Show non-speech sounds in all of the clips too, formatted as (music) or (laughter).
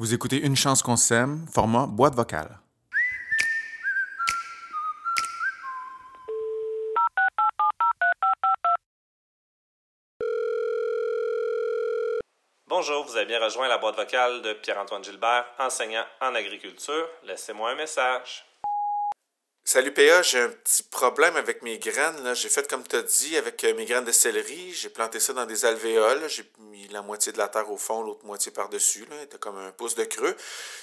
Vous écoutez Une chance qu'on s'aime, format boîte vocale. Bonjour, vous avez bien rejoint la boîte vocale de Pierre-Antoine Gilbert, enseignant en agriculture. Laissez-moi un message. Salut PA, j'ai un petit problème avec mes graines. J'ai fait comme tu as dit avec euh, mes graines de céleri. J'ai planté ça dans des alvéoles. J'ai mis la moitié de la terre au fond, l'autre moitié par-dessus. C'était comme un pouce de creux.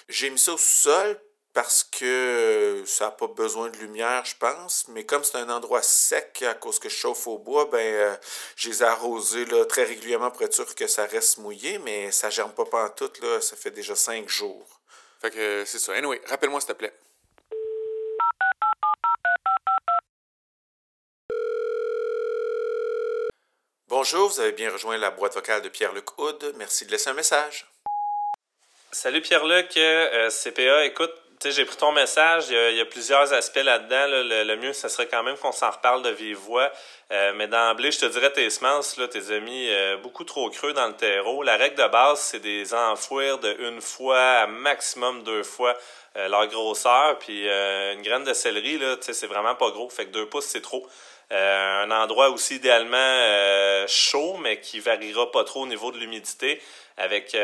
J'ai mis ça au sol parce que ça n'a pas besoin de lumière, je pense. Mais comme c'est un endroit sec à cause que je chauffe au bois, ben euh, je très régulièrement pour être sûr que ça reste mouillé, mais ça germe pas pantoute, là. Ça fait déjà cinq jours. Fait que c'est ça. Anyway, rappelle-moi s'il te plaît. Bonjour, vous avez bien rejoint la boîte vocale de Pierre-Luc Houd. Merci de laisser un message. Salut Pierre-Luc, euh, CPA, écoute, j'ai pris ton message, il y a, plusieurs aspects là-dedans. là. Le, le mieux, ce serait quand même qu'on s'en reparle de vive voix. Euh, mais d'emblée, je te dirais, tes semences, là, tes mis euh, beaucoup trop creux dans le terreau. La règle de base, c'est des enfouir de une fois à maximum deux fois euh, leur grosseur. Puis une graine de céleri, là, c'est vraiment pas gros. Fait que deux pouces, c'est trop. Un endroit aussi idéalement chaud, mais qui variera pas trop au niveau de l'humidité, avec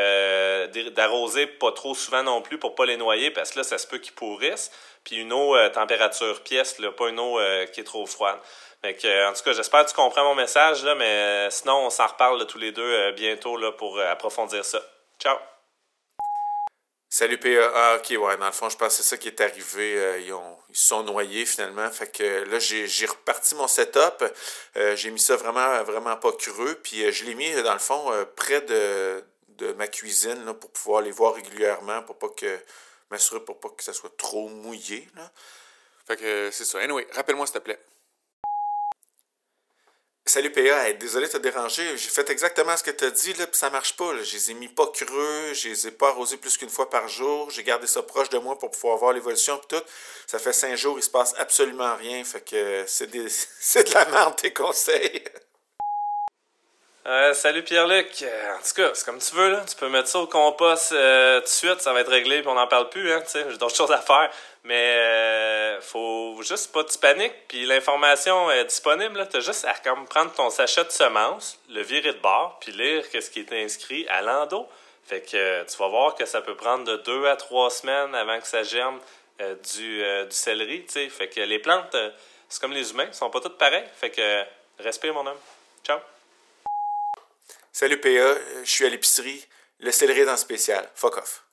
d'arroser pas trop souvent non plus pour pas les noyer, parce que là, ça se peut qu'ils pourrissent. Puis une eau température pièce, pas une eau qui est trop froide. Euh, en tout cas, j'espère que tu comprends mon message, là, mais euh, sinon, on s'en reparle tous les deux euh, bientôt là, pour approfondir ça. Ciao! Salut PA. Ah, ok, ouais, dans le fond, je pense que c'est ça qui est arrivé. Ils, ont, sont noyés finalement. Fait que là, j'ai reparti mon setup. J'ai mis ça vraiment, vraiment pas creux. Puis je l'ai mis, dans le fond, près de, ma cuisine là, pour pouvoir les voir régulièrement, pour pas que m'assurer pour pas que ça soit trop mouillé. Là. Fait que c'est ça. Anyway, rappelle-moi s'il te plaît. Salut PA, désolé de te déranger. J'ai fait exactement ce que tu as dit, là, puis ça marche pas. Je les ai mis pas creux, je les ai pas arrosés plus qu'une fois par jour. J'ai gardé ça proche de moi pour pouvoir voir l'évolution puis tout. Ça fait cinq jours, il se passe absolument rien. Fait que des... (laughs) c'est de la merde tes conseils. Salut Pierre-Luc. Euh, en tout cas, c'est comme tu veux, là. Tu peux mettre ça au compost euh, tout de suite, ça va être réglé, puis on n'en parle plus, hein. J'ai d'autres (laughs) choses à faire. Mais euh, faut juste pas que tu paniques, puis l'information est disponible, là. T'as juste à prendre ton sachet de semences, le virer de bord, puis lire qu'est-ce qui est inscrit à l'endos. Fait que tu vas voir que ça peut prendre de deux à trois semaines avant que ça germe du, du céleri. Fait que les plantes, c'est comme les humains, ils sont pas toutes pareilles. Fait que respire, mon homme. Ciao! Salut PA, je suis à l'épicerie. Le céleri est spécial. Fuck off.